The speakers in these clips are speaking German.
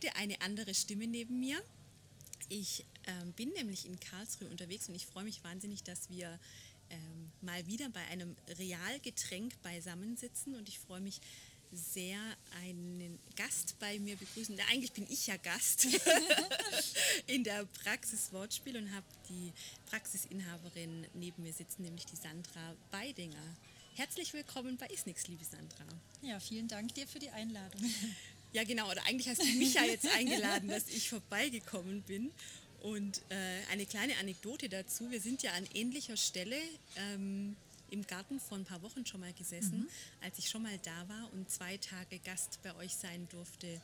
heute eine andere Stimme neben mir. Ich ähm, bin nämlich in Karlsruhe unterwegs und ich freue mich wahnsinnig, dass wir ähm, mal wieder bei einem Realgetränk beisammensitzen und ich freue mich sehr, einen Gast bei mir begrüßen. Eigentlich bin ich ja Gast in der Praxis Wortspiel und habe die Praxisinhaberin neben mir sitzen, nämlich die Sandra Beidinger. Herzlich willkommen bei Isnix, liebe Sandra. Ja, vielen Dank dir für die Einladung. Ja, genau. Oder eigentlich hast du mich ja jetzt eingeladen, dass ich vorbeigekommen bin. Und äh, eine kleine Anekdote dazu. Wir sind ja an ähnlicher Stelle ähm, im Garten vor ein paar Wochen schon mal gesessen, mhm. als ich schon mal da war und zwei Tage Gast bei euch sein durfte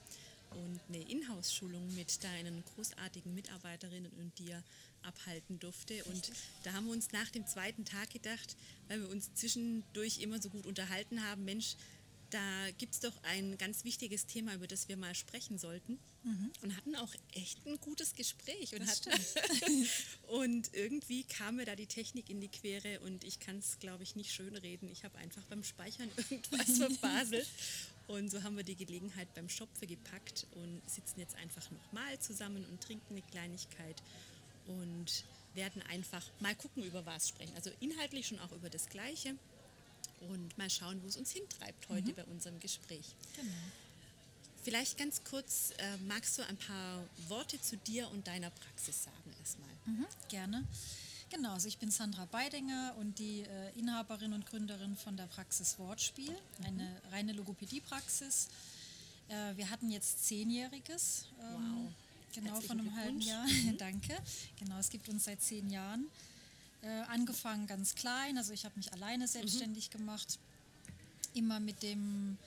und eine Inhouse-Schulung mit deinen großartigen Mitarbeiterinnen und dir abhalten durfte. Und da haben wir uns nach dem zweiten Tag gedacht, weil wir uns zwischendurch immer so gut unterhalten haben, Mensch, da gibt es doch ein ganz wichtiges Thema, über das wir mal sprechen sollten. Mhm. Und hatten auch echt ein gutes Gespräch. Und, hatten und irgendwie kam mir da die Technik in die Quere und ich kann es, glaube ich, nicht schön reden. Ich habe einfach beim Speichern irgendwas verbaselt. Und so haben wir die Gelegenheit beim Schopfe gepackt und sitzen jetzt einfach nochmal zusammen und trinken eine Kleinigkeit und werden einfach mal gucken, über was sprechen. Also inhaltlich schon auch über das Gleiche und mal schauen, wo es uns hintreibt heute mhm. bei unserem Gespräch. Genau. Vielleicht ganz kurz, äh, magst du ein paar Worte zu dir und deiner Praxis sagen erstmal? Mhm, gerne. Genau, also ich bin Sandra Beidinger und die äh, Inhaberin und Gründerin von der Praxis Wortspiel, mhm. eine reine Logopädie-Praxis. Äh, wir hatten jetzt zehnjähriges. Ähm, wow. Genau, von einem halben Jahr. Mhm. Danke. Genau, es gibt uns seit zehn Jahren. Äh, angefangen ganz klein, also ich habe mich alleine mhm. selbstständig mhm. gemacht, immer mit dem,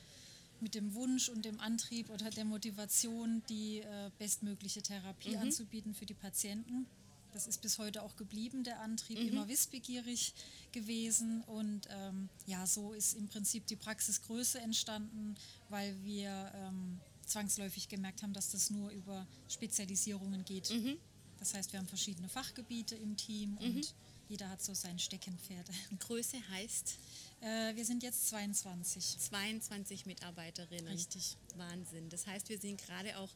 mit dem Wunsch und dem Antrieb oder der Motivation, die äh, bestmögliche Therapie mhm. anzubieten für die Patienten. Das ist bis heute auch geblieben, der Antrieb, mhm. immer wissbegierig gewesen. Und ähm, ja, so ist im Prinzip die Praxisgröße entstanden, weil wir ähm, zwangsläufig gemerkt haben, dass das nur über Spezialisierungen geht. Mhm. Das heißt, wir haben verschiedene Fachgebiete im Team mhm. und jeder hat so sein Steckenpferd. Größe heißt? Äh, wir sind jetzt 22. 22 Mitarbeiterinnen. Richtig. Wahnsinn. Das heißt, wir sind gerade auch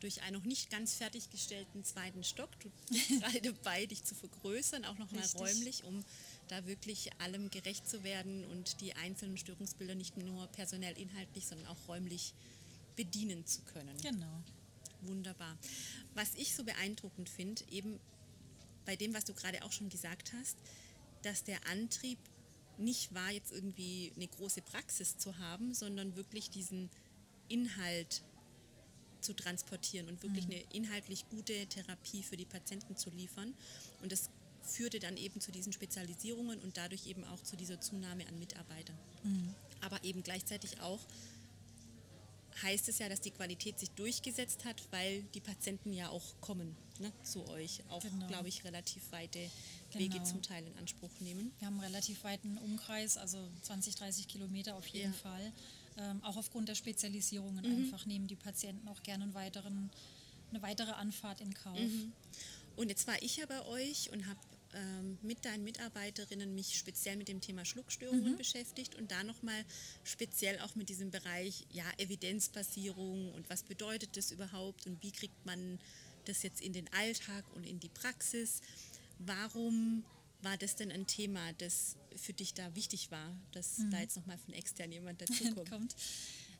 durch einen noch nicht ganz fertiggestellten zweiten Stock. Du bist gerade dabei, dich zu vergrößern, auch nochmal räumlich, um da wirklich allem gerecht zu werden und die einzelnen Störungsbilder nicht nur personell inhaltlich, sondern auch räumlich bedienen zu können. Genau. Wunderbar. Was ich so beeindruckend finde, eben bei dem, was du gerade auch schon gesagt hast, dass der Antrieb nicht war, jetzt irgendwie eine große Praxis zu haben, sondern wirklich diesen Inhalt zu transportieren und wirklich mhm. eine inhaltlich gute Therapie für die Patienten zu liefern. Und das führte dann eben zu diesen Spezialisierungen und dadurch eben auch zu dieser Zunahme an Mitarbeitern. Mhm. Aber eben gleichzeitig auch heißt es ja, dass die Qualität sich durchgesetzt hat, weil die Patienten ja auch kommen ne, zu euch. Auch, genau. glaube ich, relativ weite Wege genau. zum Teil in Anspruch nehmen. Wir haben einen relativ weiten Umkreis, also 20, 30 Kilometer auf jeden ja. Fall. Ähm, auch aufgrund der Spezialisierungen mhm. einfach nehmen die Patienten auch gerne einen weiteren, eine weitere Anfahrt in Kauf. Mhm. Und jetzt war ich ja bei euch und habe ähm, mit deinen Mitarbeiterinnen mich speziell mit dem Thema Schluckstörungen mhm. beschäftigt und da nochmal speziell auch mit diesem Bereich ja, Evidenzbasierung und was bedeutet das überhaupt und wie kriegt man das jetzt in den Alltag und in die Praxis. Warum war das denn ein Thema, das für dich da wichtig war, dass mhm. da jetzt nochmal von extern jemand dazukommt? kommt.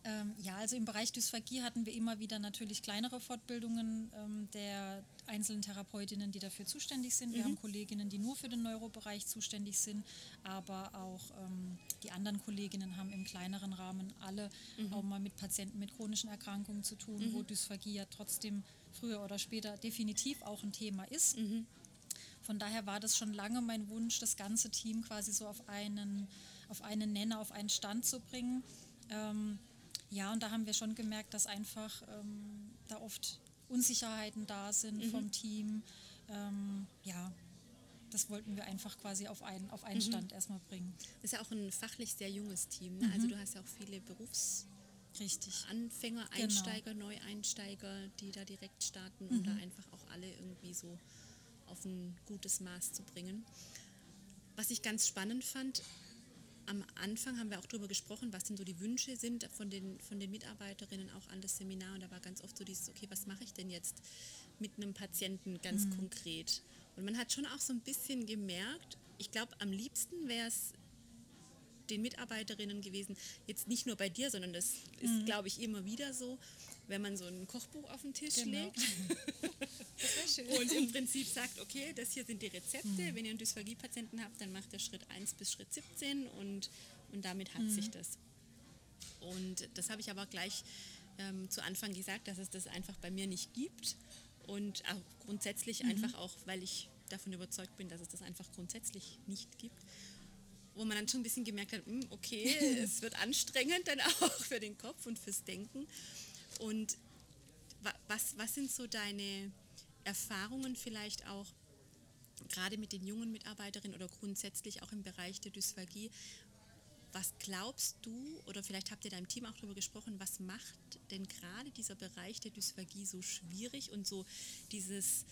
Ähm, ja, also im Bereich Dysphagie hatten wir immer wieder natürlich kleinere Fortbildungen ähm, der einzelnen Therapeutinnen, die dafür zuständig sind. Wir mhm. haben Kolleginnen, die nur für den Neurobereich zuständig sind, aber auch ähm, die anderen Kolleginnen haben im kleineren Rahmen alle mhm. auch mal mit Patienten mit chronischen Erkrankungen zu tun, mhm. wo Dysphagie ja trotzdem früher oder später definitiv auch ein Thema ist. Mhm. Von daher war das schon lange mein Wunsch, das ganze Team quasi so auf einen, auf einen Nenner, auf einen Stand zu bringen. Ähm, ja, und da haben wir schon gemerkt, dass einfach ähm, da oft Unsicherheiten da sind mhm. vom Team. Ähm, ja, das wollten wir einfach quasi auf einen, auf einen mhm. Stand erstmal bringen. Ist ja auch ein fachlich sehr junges Team. Ne? Also mhm. Also du hast ja auch viele Berufs... Richtig. Anfänger, genau. Einsteiger, genau. Neueinsteiger, die da direkt starten mhm. und da einfach auch alle irgendwie so auf ein gutes Maß zu bringen. Was ich ganz spannend fand, am Anfang haben wir auch darüber gesprochen, was denn so die Wünsche sind von den, von den Mitarbeiterinnen auch an das Seminar. Und da war ganz oft so dieses, okay, was mache ich denn jetzt mit einem Patienten ganz mhm. konkret? Und man hat schon auch so ein bisschen gemerkt, ich glaube, am liebsten wäre es den Mitarbeiterinnen gewesen, jetzt nicht nur bei dir, sondern das ist, mhm. glaube ich, immer wieder so, wenn man so ein Kochbuch auf den Tisch genau. legt und im Prinzip sagt, okay, das hier sind die Rezepte, mhm. wenn ihr einen Dysphagie-Patienten habt, dann macht der Schritt 1 bis Schritt 17 und, und damit hat mhm. sich das. Und das habe ich aber gleich ähm, zu Anfang gesagt, dass es das einfach bei mir nicht gibt und auch grundsätzlich mhm. einfach auch, weil ich davon überzeugt bin, dass es das einfach grundsätzlich nicht gibt wo man dann schon ein bisschen gemerkt hat, hm, okay, es wird anstrengend dann auch für den Kopf und fürs Denken. Und was, was sind so deine Erfahrungen vielleicht auch gerade mit den jungen Mitarbeiterinnen oder grundsätzlich auch im Bereich der Dysphagie? Was glaubst du, oder vielleicht habt ihr da im Team auch darüber gesprochen, was macht denn gerade dieser Bereich der Dysphagie so schwierig und so dieses,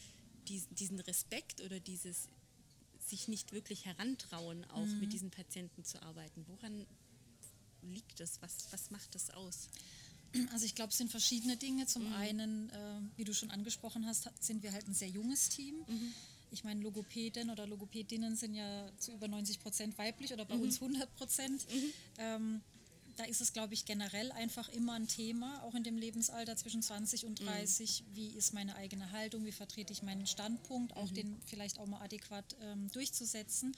diesen Respekt oder dieses sich nicht wirklich herantrauen, auch mhm. mit diesen Patienten zu arbeiten? Woran liegt das? Was, was macht das aus? Also ich glaube, es sind verschiedene Dinge. Zum mhm. einen, äh, wie du schon angesprochen hast, sind wir halt ein sehr junges Team. Mhm. Ich meine, Logopäden oder Logopädinnen sind ja zu über 90 Prozent weiblich oder bei mhm. uns 100 Prozent. Mhm. Ähm, da ist es, glaube ich, generell einfach immer ein Thema, auch in dem Lebensalter zwischen 20 und 30. Mhm. Wie ist meine eigene Haltung? Wie vertrete ich meinen Standpunkt? Auch mhm. den vielleicht auch mal adäquat ähm, durchzusetzen.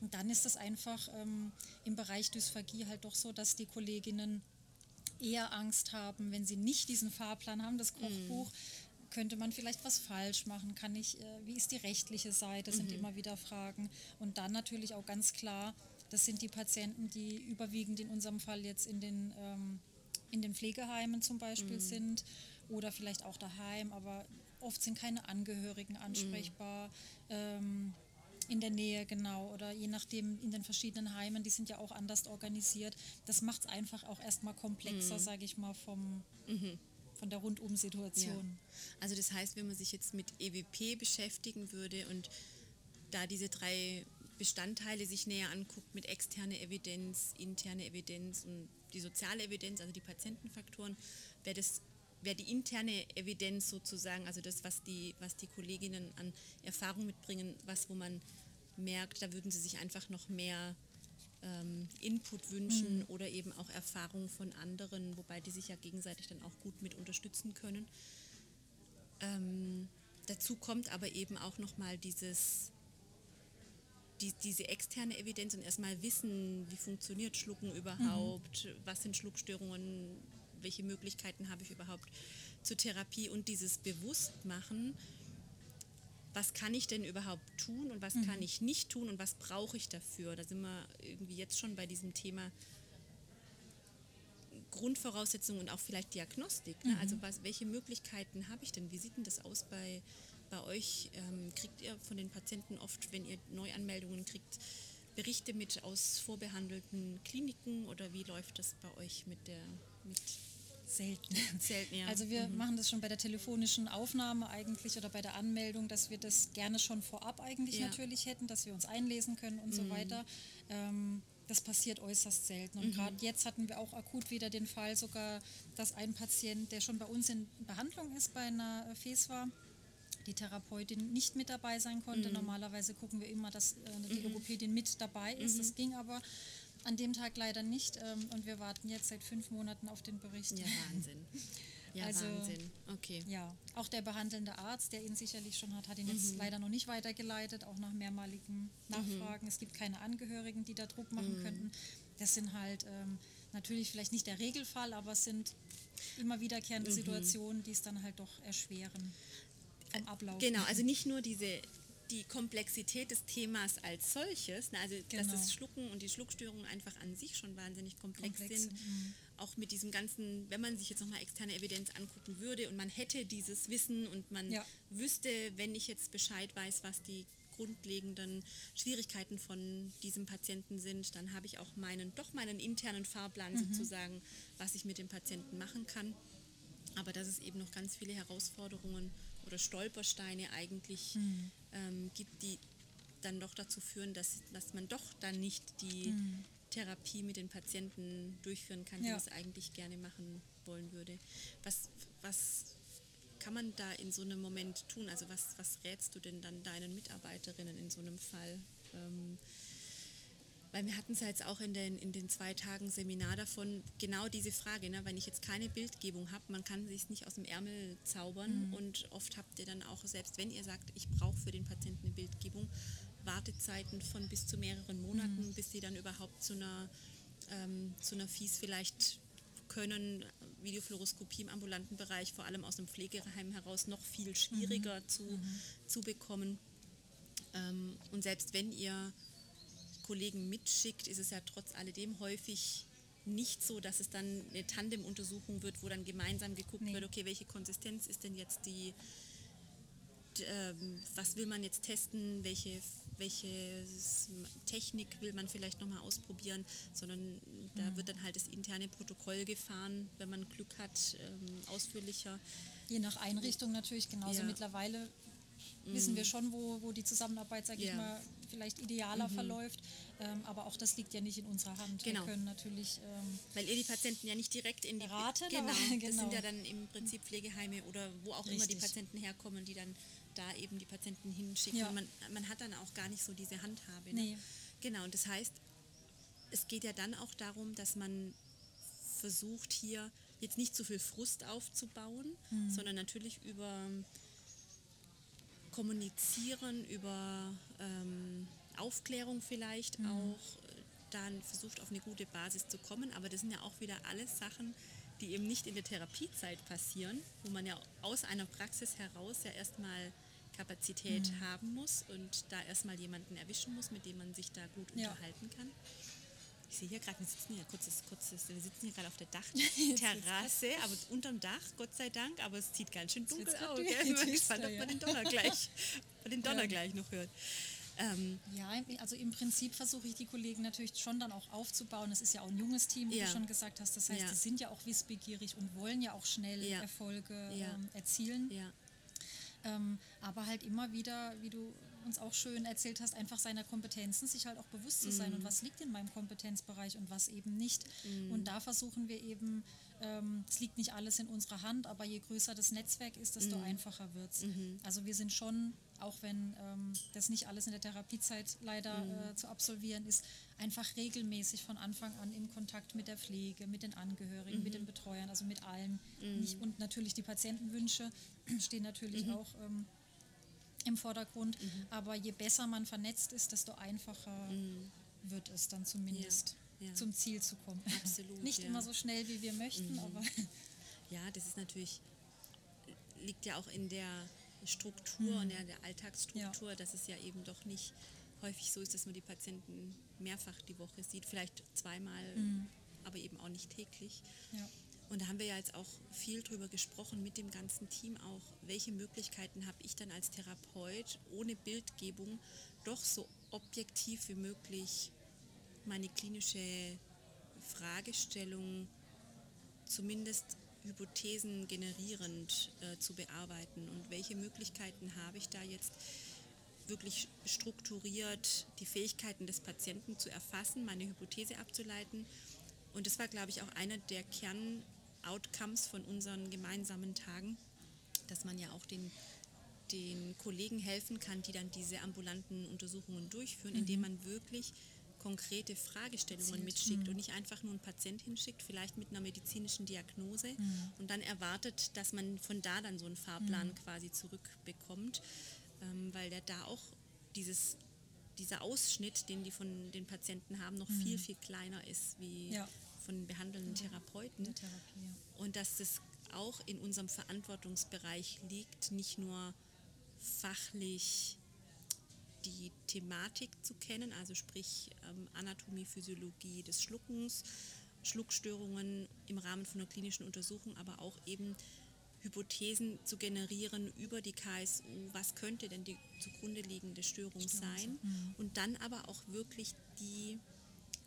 Und dann ist es einfach ähm, im Bereich Dysphagie halt doch so, dass die Kolleginnen eher Angst haben, wenn sie nicht diesen Fahrplan haben, das Kochbuch. Mhm. Könnte man vielleicht was falsch machen? Kann ich, äh, wie ist die rechtliche Seite? Das sind mhm. immer wieder Fragen. Und dann natürlich auch ganz klar, das sind die Patienten, die überwiegend in unserem Fall jetzt in den, ähm, in den Pflegeheimen zum Beispiel mhm. sind oder vielleicht auch daheim, aber oft sind keine Angehörigen ansprechbar. Mhm. Ähm, in der Nähe, genau. Oder je nachdem in den verschiedenen Heimen, die sind ja auch anders organisiert. Das macht es einfach auch erstmal komplexer, mhm. sage ich mal, vom, mhm. von der Rundum-Situation. Ja. Also das heißt, wenn man sich jetzt mit EWP beschäftigen würde und da diese drei Bestandteile sich näher anguckt mit externe Evidenz, interne Evidenz und die soziale Evidenz, also die Patientenfaktoren, wäre das wäre die interne Evidenz sozusagen, also das, was die, was die Kolleginnen an Erfahrung mitbringen, was wo man merkt, da würden sie sich einfach noch mehr ähm, Input wünschen mhm. oder eben auch Erfahrung von anderen, wobei die sich ja gegenseitig dann auch gut mit unterstützen können. Ähm, dazu kommt aber eben auch nochmal dieses, die, diese externe Evidenz und erstmal wissen, wie funktioniert Schlucken überhaupt, mhm. was sind Schluckstörungen, welche Möglichkeiten habe ich überhaupt zur Therapie und dieses Bewusstmachen, was kann ich denn überhaupt tun und was mhm. kann ich nicht tun und was brauche ich dafür. Da sind wir irgendwie jetzt schon bei diesem Thema Grundvoraussetzungen und auch vielleicht Diagnostik. Ne? Also mhm. Also was, welche Möglichkeiten habe ich denn? Wie sieht denn das aus bei, bei euch? Ähm, kriegt ihr von den Patienten oft, wenn ihr Neuanmeldungen kriegt, Berichte mit aus vorbehandelten Kliniken oder wie läuft das bei euch mit der mit Selten. Selten, ja. Also wir mhm. machen das schon bei der telefonischen Aufnahme eigentlich oder bei der Anmeldung, dass wir das gerne schon vorab eigentlich ja. natürlich hätten, dass wir uns einlesen können und mhm. so weiter. Ähm, das passiert äußerst selten. Und mhm. gerade jetzt hatten wir auch akut wieder den Fall sogar, dass ein Patient, der schon bei uns in Behandlung ist bei einer FESWA, die Therapeutin nicht mit dabei sein konnte. Mhm. Normalerweise gucken wir immer, dass äh, die mhm. Logopädin mit dabei ist. Das mhm. ging aber an dem Tag leider nicht ähm, und wir warten jetzt seit fünf Monaten auf den Bericht. Ja, Wahnsinn. Ja, also, Wahnsinn. Okay. Ja, auch der behandelnde Arzt, der ihn sicherlich schon hat, hat ihn mhm. jetzt leider noch nicht weitergeleitet, auch nach mehrmaligen Nachfragen. Mhm. Es gibt keine Angehörigen, die da Druck machen mhm. könnten. Das sind halt ähm, natürlich vielleicht nicht der Regelfall, aber es sind immer wiederkehrende mhm. Situationen, die es dann halt doch erschweren vom Ablauf. Genau, also nicht nur diese die Komplexität des Themas als solches, ne, also genau. dass das Schlucken und die Schluckstörungen einfach an sich schon wahnsinnig komplex, komplex sind, mhm. auch mit diesem ganzen, wenn man sich jetzt nochmal externe Evidenz angucken würde und man hätte dieses Wissen und man ja. wüsste, wenn ich jetzt Bescheid weiß, was die grundlegenden Schwierigkeiten von diesem Patienten sind, dann habe ich auch meinen, doch meinen internen Fahrplan mhm. sozusagen, was ich mit dem Patienten machen kann. Aber dass es eben noch ganz viele Herausforderungen oder Stolpersteine eigentlich mhm. ähm, gibt, die dann doch dazu führen, dass, dass man doch dann nicht die, mhm. Therapie mit den Patienten durchführen kann, die Ja. es eigentlich gerne machen wollen würde. Was, was kann man da in so einem Moment tun? Also was, was rätst du denn dann deinen Mitarbeiterinnen in so einem Fall? Ähm, weil wir hatten es ja jetzt auch in den, in den zwei Tagen Seminar davon, genau diese Frage, ne? wenn ich jetzt keine Bildgebung habe, man kann sich nicht aus dem Ärmel zaubern und oft habt ihr dann auch, selbst wenn ihr sagt, ich brauche für den Patienten eine Bildgebung, Wartezeiten von bis zu mehreren Monaten, bis sie dann überhaupt zu einer, ähm, zu einer Fies vielleicht können, Videofluoroskopie im ambulanten Bereich, vor allem aus dem Pflegeheim heraus, noch viel schwieriger zu, zu bekommen. Ähm, und selbst wenn ihr Kollegen mitschickt, ist es ja trotz alledem häufig nicht so, dass es dann eine Tandem-Untersuchung wird, wo dann gemeinsam geguckt Nee. wird, okay, welche Konsistenz ist denn jetzt die, ähm, was will man jetzt testen, welche, welche Technik will man vielleicht nochmal ausprobieren, sondern da wird dann halt das interne Protokoll gefahren, wenn man Glück hat, ähm, ausführlicher. Je nach Einrichtung natürlich genauso. Ja. Mhm. Wissen wir schon, wo, wo die Zusammenarbeit, sage. Mhm. ich mal, vielleicht idealer verläuft. Ähm, aber auch das liegt ja nicht in unserer Hand. Genau. Wir können natürlich ähm, Weil ihr die Patienten ja nicht direkt in die Beraten, genau, aber- das genau. sind ja dann im Prinzip Pflegeheime oder wo auch immer die Richtig. Patienten herkommen, die dann da eben die Patienten hinschicken. Ja. Man, man hat dann auch gar nicht so diese Handhabe. Ne? Nee. Genau, und das heißt, es geht ja dann auch darum, dass man versucht hier jetzt nicht zu viel Frust aufzubauen, Mhm. sondern natürlich über Kommunizieren, über ähm, Aufklärung vielleicht Mhm. auch äh, dann versucht auf eine gute Basis zu kommen. Aber das sind ja auch wieder alles Sachen, die eben nicht in der Therapiezeit passieren, wo man ja aus einer Praxis heraus ja erstmal Kapazität Mhm. haben muss und da erstmal jemanden erwischen muss, mit dem man sich da gut Ja. unterhalten kann. Ich sehe hier gerade, wir sitzen hier kurzes, kurzes, wir sitzen hier gerade auf der Dachterrasse, aber unterm Dach, Gott sei Dank, aber es sieht ganz schön dunkel aus. Gell? Ich bin gespannt, ob man den Donner gleich, den Donner Ja. gleich noch hört. Ähm, Ja, also im Prinzip versuche ich die Kollegen natürlich schon dann auch aufzubauen. Es ist ja auch ein junges Team, wie Ja. du schon gesagt hast. Das heißt, Ja. die sind ja auch wissbegierig und wollen ja auch schnell. Erfolge ähm, erzielen. ja, Ähm, aber halt immer wieder, wie du uns auch schön erzählt hast, einfach seiner Kompetenzen sich halt auch bewusst zu Mhm. sein und was liegt in meinem Kompetenzbereich und was eben nicht. Mhm. Und da versuchen wir eben, ähm, es liegt nicht alles in unserer Hand, aber je größer das Netzwerk ist, desto Mhm. einfacher wird es. Also wir sind schon, auch wenn ähm, das nicht alles in der Therapiezeit leider Mhm. äh, zu absolvieren ist, einfach regelmäßig von Anfang an im Kontakt mit der Pflege, mit den Angehörigen, Mhm. mit den Betreuern, also mit allen. Nicht, und natürlich die Patientenwünsche stehen natürlich Mhm. auch ähm, im Vordergrund. Aber je besser man vernetzt ist, desto einfacher wird es dann zumindest Mhm. Ja. zum Ziel zu kommen. Absolut, Nicht ja. immer so schnell, wie wir möchten, aber ja, das ist natürlich, liegt ja auch in der Struktur und der, der Alltagsstruktur, dass es ja eben doch nicht häufig so ist, dass man die Patienten mehrfach die Woche sieht, vielleicht zweimal, aber eben auch nicht täglich. ja. Und da haben wir ja jetzt auch viel drüber gesprochen mit dem ganzen Team auch, welche Möglichkeiten habe ich dann als Therapeut ohne Bildgebung doch so objektiv wie möglich meine klinische Fragestellung zumindest Hypothesen generierend äh, zu bearbeiten und welche Möglichkeiten habe ich da jetzt wirklich strukturiert die Fähigkeiten des Patienten zu erfassen, meine Hypothese abzuleiten. Und das war, glaube ich, auch einer der Kern-Outcomes von unseren gemeinsamen Tagen, dass man ja auch den, den Kollegen helfen kann, die dann diese ambulanten Untersuchungen durchführen, indem man wirklich konkrete Fragestellungen mitschickt und nicht einfach nur einen Patient hinschickt, vielleicht mit einer medizinischen Diagnose und dann erwartet, dass man von da dann so einen Fahrplan quasi zurückbekommt, ähm, weil der da auch dieses, dieser Ausschnitt, den die von den Patienten haben, noch viel, viel kleiner ist wie Ja. von behandelnden Therapeuten. der Therapie. Ja. Und dass es auch in unserem Verantwortungsbereich liegt, nicht nur fachlich die Thematik zu kennen, also sprich ähm, Anatomie, Physiologie des Schluckens, Schluckstörungen im Rahmen von einer klinischen Untersuchung, aber auch eben Hypothesen zu generieren über die KSU, was könnte denn die zugrunde liegende Störung sein? und dann aber auch wirklich die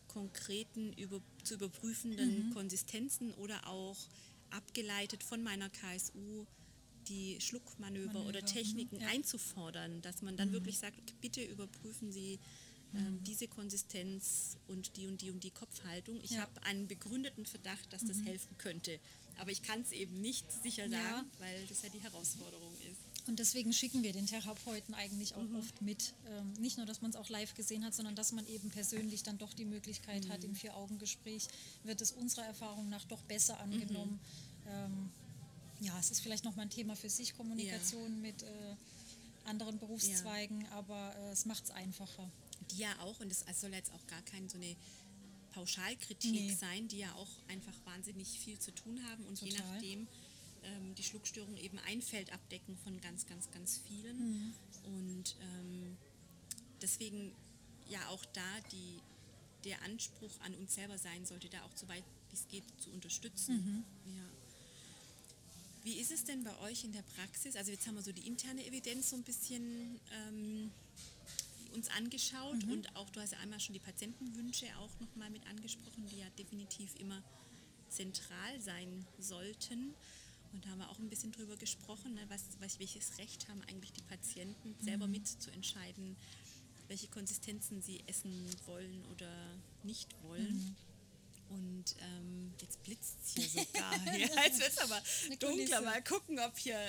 konkreten über, zu überprüfenden Konsistenzen oder auch abgeleitet von meiner KSU die Schluckmanöver Manöver, oder mhm, Techniken ja. einzufordern, dass man dann wirklich sagt, bitte überprüfen Sie ähm, diese Konsistenz und die und die und die Kopfhaltung. Ich ja. habe einen begründeten Verdacht, dass das mhm. helfen könnte. Aber ich kann es eben nicht sicher sagen, ja. weil das ja die Herausforderung ist. Und deswegen schicken wir den Therapeuten eigentlich auch mhm. oft mit. Ähm, nicht nur, dass man es auch live gesehen hat, sondern dass man eben persönlich dann doch die Möglichkeit mhm. hat, im Vier-Augen-Gespräch wird es unserer Erfahrung nach doch besser angenommen. Mhm. Ähm, ja, es ist vielleicht nochmal ein Thema für sich, Kommunikation ja. mit äh, anderen Berufszweigen, ja. aber äh, es macht es einfacher. Die ja auch, und es soll jetzt auch gar keine so eine Pauschalkritik nee. sein, die ja auch einfach wahnsinnig viel zu tun haben und Total. je nachdem ähm, die Schluckstörung eben ein Feld abdecken von ganz, ganz, ganz vielen. Mhm. Und ähm, deswegen ja auch da die, der Anspruch an uns selber sein sollte, da auch so weit wie es geht zu unterstützen. Mhm. Ja. Wie ist es denn bei euch in der Praxis? Also jetzt haben wir so die interne Evidenz so ein bisschen ähm, uns angeschaut mhm. und auch du hast ja einmal schon die Patientenwünsche auch nochmal mit angesprochen, die ja definitiv immer zentral sein sollten. Und da haben wir auch ein bisschen drüber gesprochen, ne, was, was, welches Recht haben eigentlich die Patienten, mhm. selber mitzuentscheiden, welche Konsistenzen sie essen wollen oder nicht wollen. Mhm. Und ähm, jetzt hier sogar. ja, jetzt wird es aber dunkler. Mal gucken, ob hier.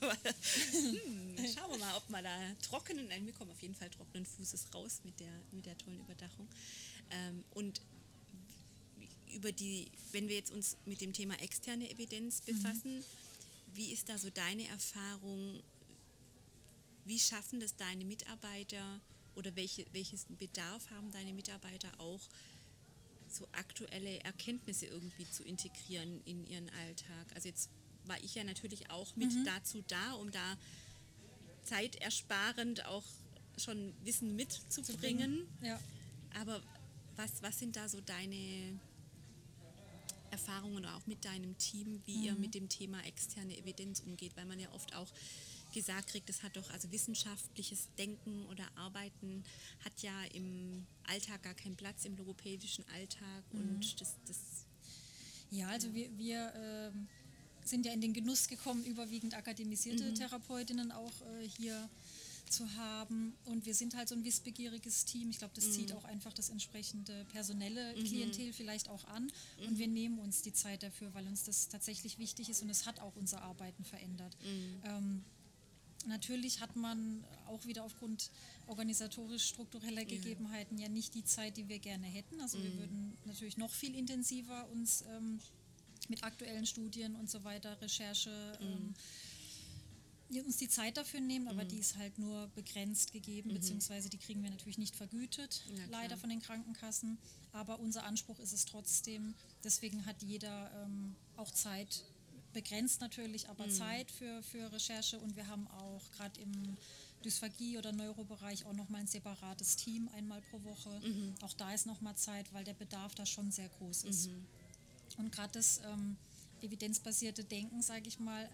hm, schauen wir mal, ob man da trockenen. Nein, wir kommen auf jeden Fall trockenen Fußes raus mit der, mit der tollen Überdachung. Ähm, und über die, wenn wir jetzt uns mit dem Thema externe Evidenz mhm. befassen, mhm. wie ist da so deine Erfahrung? Wie schaffen das deine Mitarbeiter oder welche, welches Bedarf haben deine Mitarbeiter auch, so aktuelle Erkenntnisse irgendwie zu integrieren in ihren Alltag? Also jetzt war ich ja natürlich auch mit mhm. dazu da, um da zeitersparend auch schon Wissen mitzubringen. Ja. Aber was, was sind da so deine Erfahrungen auch mit deinem Team, wie mhm. ihr mit dem Thema externe Evidenz umgeht, weil man ja oft auch gesagt kriegt, das hat doch, also wissenschaftliches Denken oder Arbeiten hat ja im Alltag gar keinen Platz, im logopädischen Alltag mhm. und das, das ja, also ja. wir, wir äh, sind ja in den Genuss gekommen, überwiegend akademisierte mhm. Therapeutinnen auch äh, hier zu haben. Und wir sind halt so ein wissbegieriges Team. Ich glaube, das mhm. zieht auch einfach das entsprechende personelle mhm. Klientel vielleicht auch an. Mhm. Und wir nehmen uns die Zeit dafür, weil uns das tatsächlich wichtig ist und es hat auch unser Arbeiten verändert. Mhm. Ähm, natürlich hat man auch wieder aufgrund organisatorisch-struktureller Gegebenheiten ja nicht die Zeit, die wir gerne hätten. Also wir mhm. würden natürlich noch viel intensiver uns ähm, mit aktuellen Studien und so weiter, Recherche, ähm, mhm uns die Zeit dafür nehmen, aber mhm. die ist halt nur begrenzt gegeben, mhm. beziehungsweise die kriegen wir natürlich nicht vergütet, leider von den Krankenkassen. Aber unser Anspruch ist es trotzdem, deswegen hat jeder ähm, auch Zeit, begrenzt natürlich, aber mhm. Zeit für, für Recherche und wir haben auch gerade im Dysphagie- oder Neurobereich auch nochmal ein separates Team einmal pro Woche. Mhm. Auch da ist nochmal Zeit, weil der Bedarf da schon sehr groß ist. Mhm. Und gerade das ähm, evidenzbasierte Denken, sage ich mal,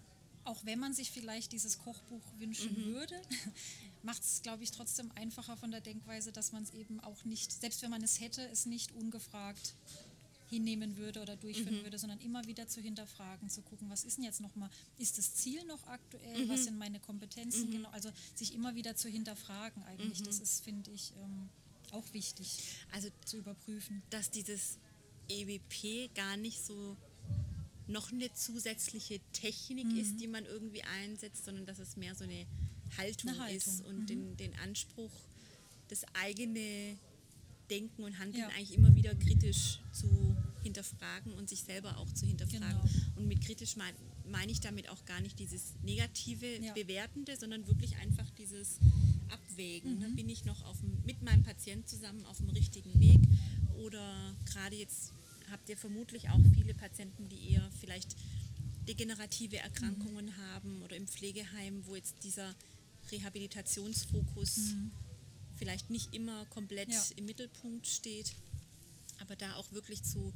auch wenn man sich vielleicht dieses Kochbuch wünschen mhm. würde, macht es, glaube ich, trotzdem einfacher von der Denkweise, dass man es eben auch nicht, selbst wenn man es hätte, es nicht ungefragt hinnehmen würde oder durchführen mhm. würde, sondern immer wieder zu hinterfragen, zu gucken, was ist denn jetzt nochmal, ist das Ziel noch aktuell, mhm. was sind meine Kompetenzen, mhm. genau, also sich immer wieder zu hinterfragen eigentlich, das mhm. ist, finde ich, ähm, auch wichtig, also zu überprüfen. Dass dieses EWP gar nicht so noch eine zusätzliche Technik mhm. ist, die man irgendwie einsetzt, sondern dass es mehr so eine Haltung, eine Haltung. ist und mhm. den, den Anspruch, das eigene Denken und Handeln ja. eigentlich immer wieder kritisch zu hinterfragen und sich selber auch zu hinterfragen. Genau. Und mit kritisch meine mein ich damit auch gar nicht dieses negative, ja. bewertende, sondern wirklich einfach dieses Abwägen. Ne? Mhm. Bin ich noch auf dem, mit meinem Patienten zusammen auf dem richtigen Weg oder gerade jetzt habt ihr vermutlich auch viele Patienten, die eher vielleicht degenerative Erkrankungen mhm. haben oder im Pflegeheim, wo jetzt dieser Rehabilitationsfokus mhm. vielleicht nicht immer komplett ja. im Mittelpunkt steht, aber da auch wirklich zu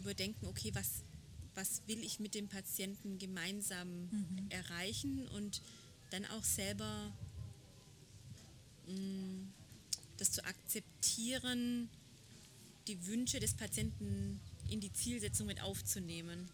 überdenken, okay, was, was will ich mit dem Patienten gemeinsam mhm. erreichen und dann auch selber mh, mm, das zu akzeptieren, die Wünsche des Patienten in die Zielsetzung mit aufzunehmen.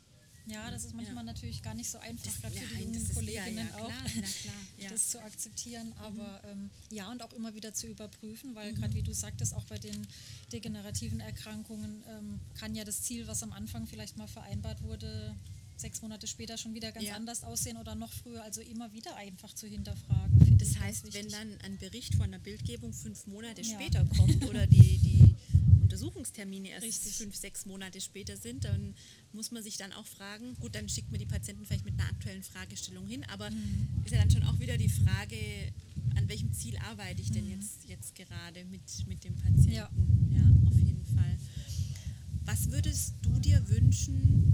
Ja, das ist manchmal ja. natürlich gar nicht so einfach, Das- gerade für die das jungen Kolleginnen ja, auch, klar, klar. Mhm. das zu akzeptieren. Aber ähm, ja, und auch immer wieder zu überprüfen, weil gerade wie du sagtest, auch bei den degenerativen Erkrankungen ähm, kann ja das Ziel, was am Anfang vielleicht mal vereinbart wurde, sechs Monate später schon wieder ganz Ja. anders aussehen oder noch früher. Also immer wieder einfach zu hinterfragen. Das heißt, wenn wichtig. dann ein Bericht von der Bildgebung fünf Monate Ja. später kommt oder die, die Untersuchungstermine erst Richtig. fünf, sechs Monate später sind, dann muss man sich dann auch fragen, gut, dann schickt man die Patienten vielleicht mit einer aktuellen Fragestellung hin, aber Mhm. ist ja dann schon auch wieder die Frage, an welchem Ziel arbeite ich denn Mhm. jetzt, jetzt gerade mit, mit dem Patienten? Ja. ja, auf jeden Fall. Was würdest du dir wünschen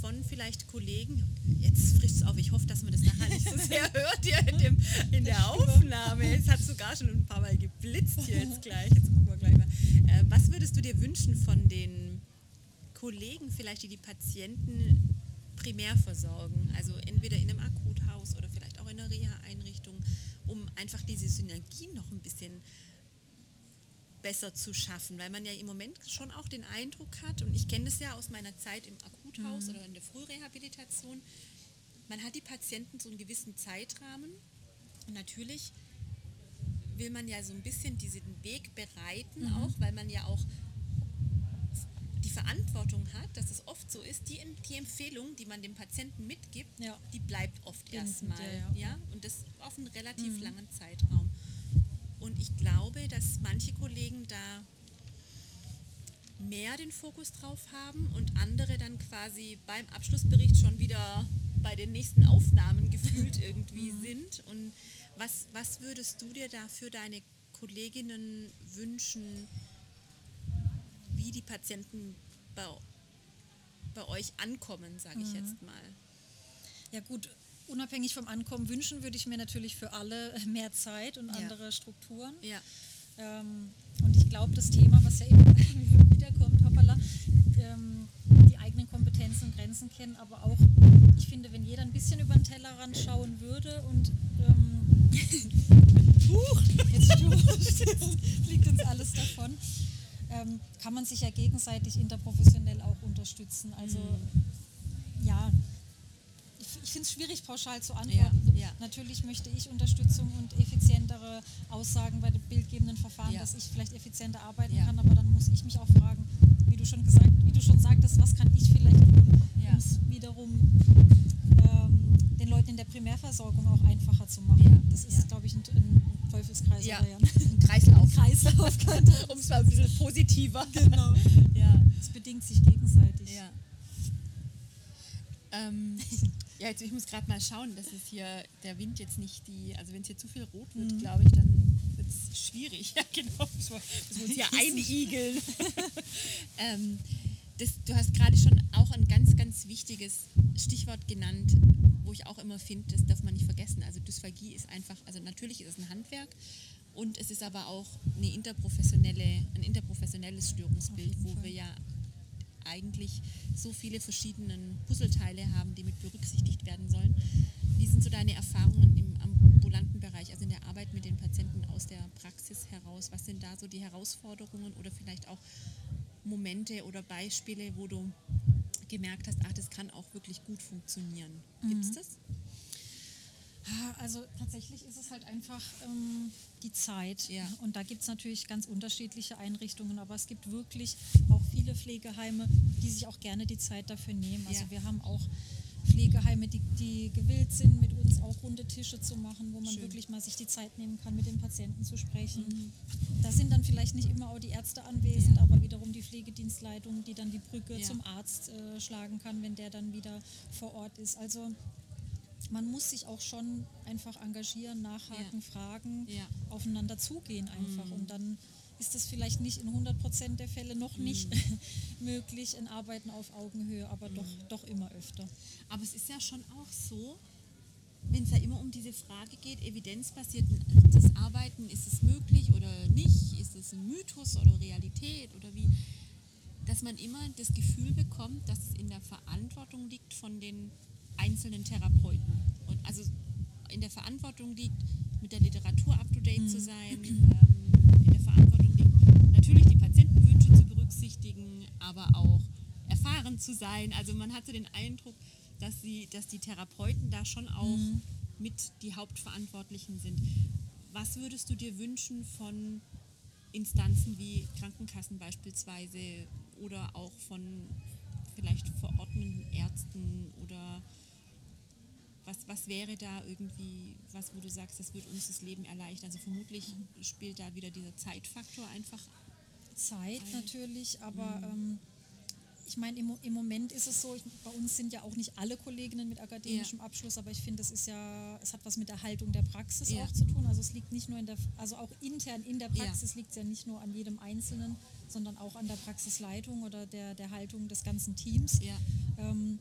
von vielleicht Kollegen, jetzt frischt es auf, ich hoffe, dass man das nachher nicht so sehr hört hier in, dem, in der Aufnahme. Es hat sogar schon ein paar Mal geblitzt hier jetzt gleich. Jetzt gleich mal. Äh, was würdest du dir wünschen von den Kollegen vielleicht, die die Patienten primär versorgen? Also entweder in einem Akuthaus oder vielleicht auch in einer Reha-Einrichtung, um einfach diese Synergien noch ein bisschen besser zu schaffen, weil man ja im Moment schon auch den Eindruck hat, und ich kenne das ja aus meiner Zeit im Akuthaus oder in der Frührehabilitation, man hat die Patienten so einen gewissen Zeitrahmen und natürlich will man ja so ein bisschen diesen Weg bereiten, auch weil man ja auch die Verantwortung hat, dass es oft so ist, die, die Empfehlung, die man dem Patienten mitgibt, Ja. die bleibt oft erstmal. ja, Ja, ja. Und das auf einen relativ langen Zeitraum. Und ich glaube, dass manche Kollegen da mehr den Fokus drauf haben und andere dann quasi beim Abschlussbericht schon wieder bei den nächsten Aufnahmen gefühlt irgendwie sind. Und was, was würdest du dir da für deine Kolleginnen wünschen, wie die Patienten bei, bei euch ankommen, sage ich jetzt mal? Ja gut, unabhängig vom Ankommen wünschen würde ich mir natürlich für alle mehr Zeit und Ja. andere Strukturen. Ja, Ähm, und ich glaube, das Thema, was ja immer wiederkommt, hoppala, ähm, die eigenen Kompetenzen und Grenzen kennen, aber auch, ich finde, wenn jeder ein bisschen über den Tellerrand schauen würde und ähm, fliegt uns alles davon, ähm, kann man sich ja gegenseitig interprofessionell auch unterstützen. Also ja, ich, ich finde es schwierig, pauschal zu antworten. Ja, ja. Natürlich möchte ich Unterstützung und effizientere Aussagen bei den bildgebenden Verfahren, Ja. dass ich vielleicht effizienter arbeiten kann, aber dann muss ich mich auch fragen, wie du schon gesagt, wie du schon sagtest, was kann ich vielleicht tun, um es wiederum ähm, den Leuten in der Primärversorgung auch einfacher zu machen. Das ist, glaube ich, ein, ein Teufelskreis. Ja. Kreislauf. Kreislauf. um es mal ein bisschen positiver. genau. Ja. Es bedingt sich gegenseitig. Ja. Ähm, ja, jetzt ich muss gerade mal schauen, dass es hier der Wind jetzt nicht die, also wenn es hier zu viel rot wird, Mhm. glaube ich, dann wird es schwierig. Ja, genau. Müssen wir uns hier einigeln. ähm, das, du hast gerade schon auch ein ganz, ganz wichtiges Stichwort genannt, wo ich auch immer finde, das darf man nicht vergessen. Also Dysphagie ist einfach, also natürlich ist es ein Handwerk und es ist aber auch eine interprofessionelle, ein interprofessionelles Störungsbild, wo Fall. wir ja eigentlich so viele verschiedene Puzzleteile haben, die mit berücksichtigt werden sollen. Wie sind so deine Erfahrungen im ambulanten Bereich, also in der Arbeit mit den Patienten aus der Praxis heraus? Was sind da so die Herausforderungen oder vielleicht auch Momente oder Beispiele, wo du gemerkt hast, ach, das kann auch wirklich gut funktionieren? Gibt es das? Ah, Also tatsächlich ist es halt einfach ähm, die Zeit. Ja. Und da gibt es natürlich ganz unterschiedliche Einrichtungen, aber es gibt wirklich auch viele Pflegeheime, die sich auch gerne die Zeit dafür nehmen. Also Ja. wir haben auch Pflegeheime, die, die gewillt sind, mit uns auch runde Tische zu machen, wo man Schön. wirklich mal sich die Zeit nehmen kann, mit den Patienten zu sprechen. Mhm. Da sind dann vielleicht nicht immer auch die Ärzte anwesend, Ja. aber wiederum die Pflegedienstleitung, die dann die Brücke Ja. zum Arzt äh, schlagen kann, wenn der dann wieder vor Ort ist. Also man muss sich auch schon einfach engagieren, nachhaken, fragen, Ja. aufeinander zugehen einfach. Und dann ist es vielleicht nicht in 100 Prozent der Fälle noch nicht möglich, ein Arbeiten auf Augenhöhe, aber doch, doch immer öfter. Aber es ist ja schon auch so, wenn es ja immer um diese Frage geht, evidenzbasiertes Arbeiten, ist es möglich oder nicht, ist es ein Mythos oder Realität oder wie, dass man immer das Gefühl bekommt, dass es in der Verantwortung liegt von den einzelnen Therapeuten. Und also in der Verantwortung liegt, mit der Literatur up-to-date zu sein, ähm, in der Verantwortung berücksichtigen, aber auch erfahren zu sein. Also man hatte den Eindruck, dass, sie, dass die Therapeuten da schon auch mhm. mit die Hauptverantwortlichen sind. Was würdest du dir wünschen von Instanzen wie Krankenkassen beispielsweise oder auch von vielleicht verordneten Ärzten oder was, was wäre da irgendwie, was wo du sagst, das wird uns das Leben erleichtern? Also vermutlich spielt da wieder dieser Zeitfaktor einfach. Zeit natürlich, aber mhm. ähm, ich meine, im, im, Moment ist es so, ich, bei uns sind ja auch nicht alle Kolleginnen mit akademischem ja. Abschluss, aber ich finde, es ist ja, es hat was mit der Haltung der Praxis ja. auch zu tun. Also es liegt nicht nur in der, also auch intern in der Praxis ja. liegt es ja nicht nur an jedem Einzelnen, sondern auch an der Praxisleitung oder der, der Haltung des ganzen Teams. Ähm,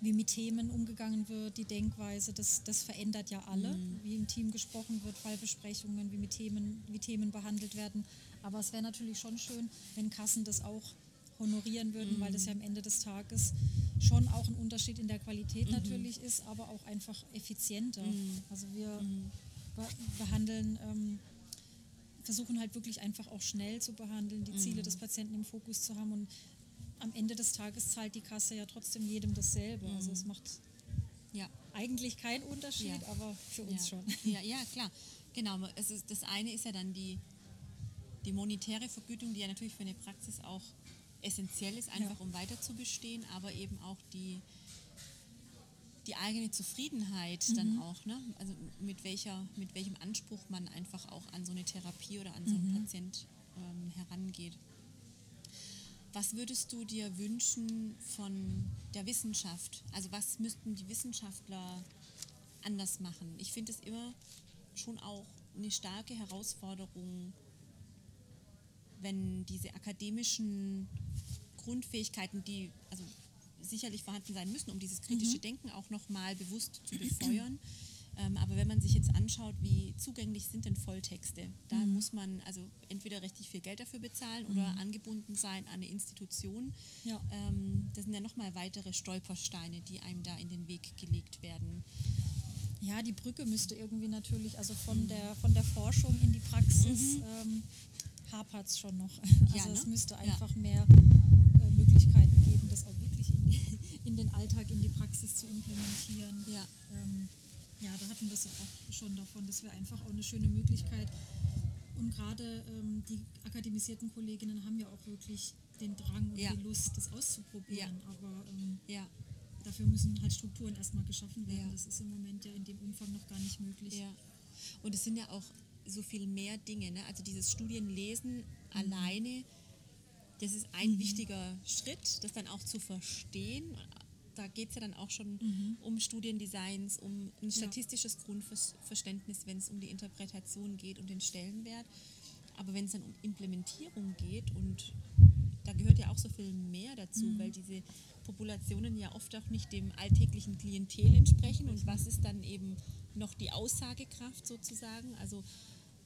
wie mit Themen umgegangen wird, die Denkweise, das, das verändert ja alle, mhm. wie im Team gesprochen wird, Fallbesprechungen, wie mit Themen, wie Themen behandelt werden. Aber es wäre natürlich schon schön, wenn Kassen das auch honorieren würden, mhm. weil das ja am Ende des Tages schon auch ein Unterschied in der Qualität mhm. natürlich ist, aber auch einfach effizienter. Mhm. Also wir mhm. behandeln, ähm, versuchen halt wirklich einfach auch schnell zu behandeln, die Ziele mhm. des Patienten im Fokus zu haben und am Ende des Tages zahlt die Kasse ja trotzdem jedem dasselbe. Also es macht ja. eigentlich keinen Unterschied, ja. aber für uns ja. schon. Ja, ja, klar. Genau, es ist, das eine ist ja dann die, die monetäre Vergütung, die ja natürlich für eine Praxis auch essentiell ist, einfach ja. um weiter zu bestehen, aber eben auch die, die eigene Zufriedenheit mhm. dann auch, ne? also mit, welcher, mit welchem Anspruch man einfach auch an so eine Therapie oder an so einen mhm. Patient ähm, herangeht. Was würdest du dir wünschen von der Wissenschaft? Also was müssten die Wissenschaftler anders machen? Ich finde es immer schon auch eine starke Herausforderung, wenn diese akademischen Grundfähigkeiten, die also sicherlich vorhanden sein müssen, um dieses kritische mhm. Denken auch nochmal bewusst zu befeuern. Ähm, aber wenn man sich jetzt anschaut, wie zugänglich sind denn Volltexte, da mhm. muss man also entweder richtig viel Geld dafür bezahlen mhm. oder angebunden sein an eine Institution. Ja. Ähm, das sind ja nochmal weitere Stolpersteine, die einem da in den Weg gelegt werden. Ja, die Brücke müsste irgendwie natürlich, also von, mhm. der, von der Forschung in die Praxis mhm. ähm, hapert es schon noch. Also ja, ne? es müsste einfach ja. mehr äh, Möglichkeiten geben, das auch wirklich in, in, den Alltag, in die Praxis zu implementieren. Ja. Ähm, ja, da hatten wir es auch schon davon. Das wäre einfach auch eine schöne Möglichkeit. Und gerade ähm, die akademisierten Kolleginnen haben ja auch wirklich den Drang und ja. die Lust, das auszuprobieren. Aber ähm, ja. dafür müssen halt Strukturen erstmal geschaffen werden. Das ist im Moment ja in dem Umfang noch gar nicht möglich. Und es sind ja auch so viel mehr Dinge. Ne? Also dieses Studienlesen mhm. alleine, das ist ein mhm. wichtiger Schritt, das dann auch zu verstehen da geht es ja dann auch schon mhm. um Studiendesigns, um ein statistisches ja. Grundverständnis, wenn es um die Interpretation geht und den Stellenwert. Aber wenn es dann um Implementierung geht und da gehört ja auch so viel mehr dazu, mhm. weil diese Populationen ja oft auch nicht dem alltäglichen Klientel entsprechen. Und was ist dann eben noch die Aussagekraft sozusagen? Also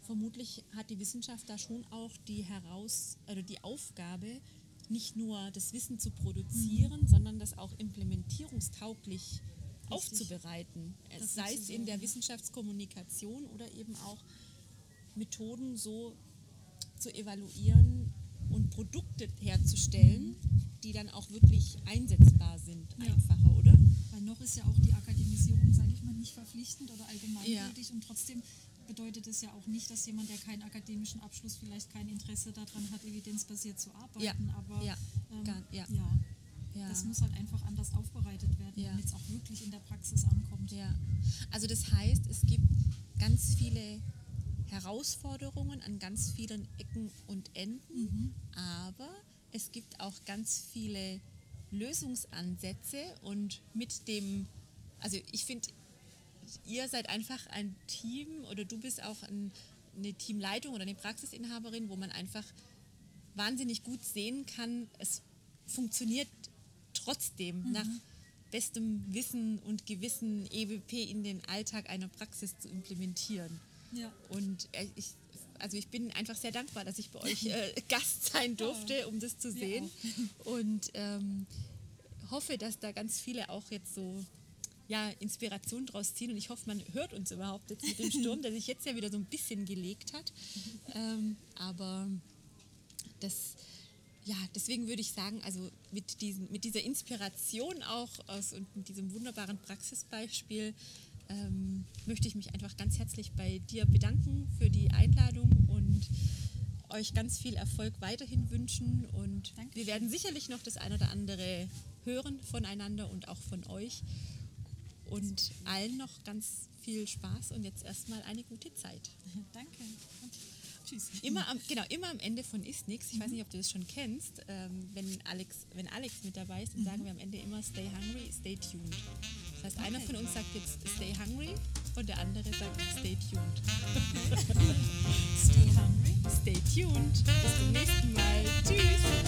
vermutlich hat die Wissenschaft da schon auch die heraus oder die Aufgabe, nicht nur das Wissen zu produzieren, mhm. sondern das auch implementierungstauglich Richtig. aufzubereiten. Das sei es in der Wissenschaftskommunikation oder eben auch Methoden so zu evaluieren und Produkte herzustellen, mhm. die dann auch wirklich einsetzbar sind, ja. einfacher, oder? Weil noch ist ja auch die Akademisierung, sage ich mal, nicht verpflichtend oder allgemeingültig ja. und trotzdem bedeutet es ja auch nicht, dass jemand, der keinen akademischen Abschluss vielleicht kein Interesse daran hat, evidenzbasiert zu arbeiten. Ja. Aber ja. Ähm, ja. ja. das muss halt einfach anders aufbereitet werden, damit es auch wirklich in der Praxis ankommt. Ja. Also das heißt, es gibt ganz viele Herausforderungen an ganz vielen Ecken und Enden, mhm. aber es gibt auch ganz viele Lösungsansätze und mit dem, also ich finde, ihr seid einfach ein Team oder du bist auch ein, eine Teamleitung oder eine Praxisinhaberin, wo man einfach wahnsinnig gut sehen kann, es funktioniert trotzdem mhm. nach bestem Wissen und Gewissen EWP in den Alltag einer Praxis zu implementieren. Ja. Und äh, ich, also ich bin einfach sehr dankbar, dass ich bei euch äh, Gast sein durfte, um das zu sehen. Und ähm, hoffe, dass da ganz viele auch jetzt so ja, Inspiration draus ziehen. Und ich hoffe, man hört uns überhaupt jetzt mit dem Sturm, der sich jetzt ja wieder so ein bisschen gelegt hat. Ähm, aber das, ja, deswegen würde ich sagen, also mit, diesen, mit dieser Inspiration auch aus und mit diesem wunderbaren Praxisbeispiel ähm, möchte ich mich einfach ganz herzlich bei dir bedanken für die Einladung und euch ganz viel Erfolg weiterhin wünschen. Und Dankeschön. wir werden sicherlich noch das ein oder andere hören voneinander und auch von euch. Und allen noch ganz viel Spaß und jetzt erstmal eine gute Zeit. Danke. Tschüss. Immer am, genau, immer am Ende von Ist Nix, ich mhm. weiß nicht, ob du das schon kennst, ähm, wenn, Alex, wenn Alex mit dabei ist, dann mhm. sagen wir am Ende immer Stay hungry, stay tuned. Das heißt, okay. einer von uns sagt jetzt Stay hungry und der andere sagt Stay tuned. stay hungry. Stay tuned. Bis zum nächsten Mal. Tschüss.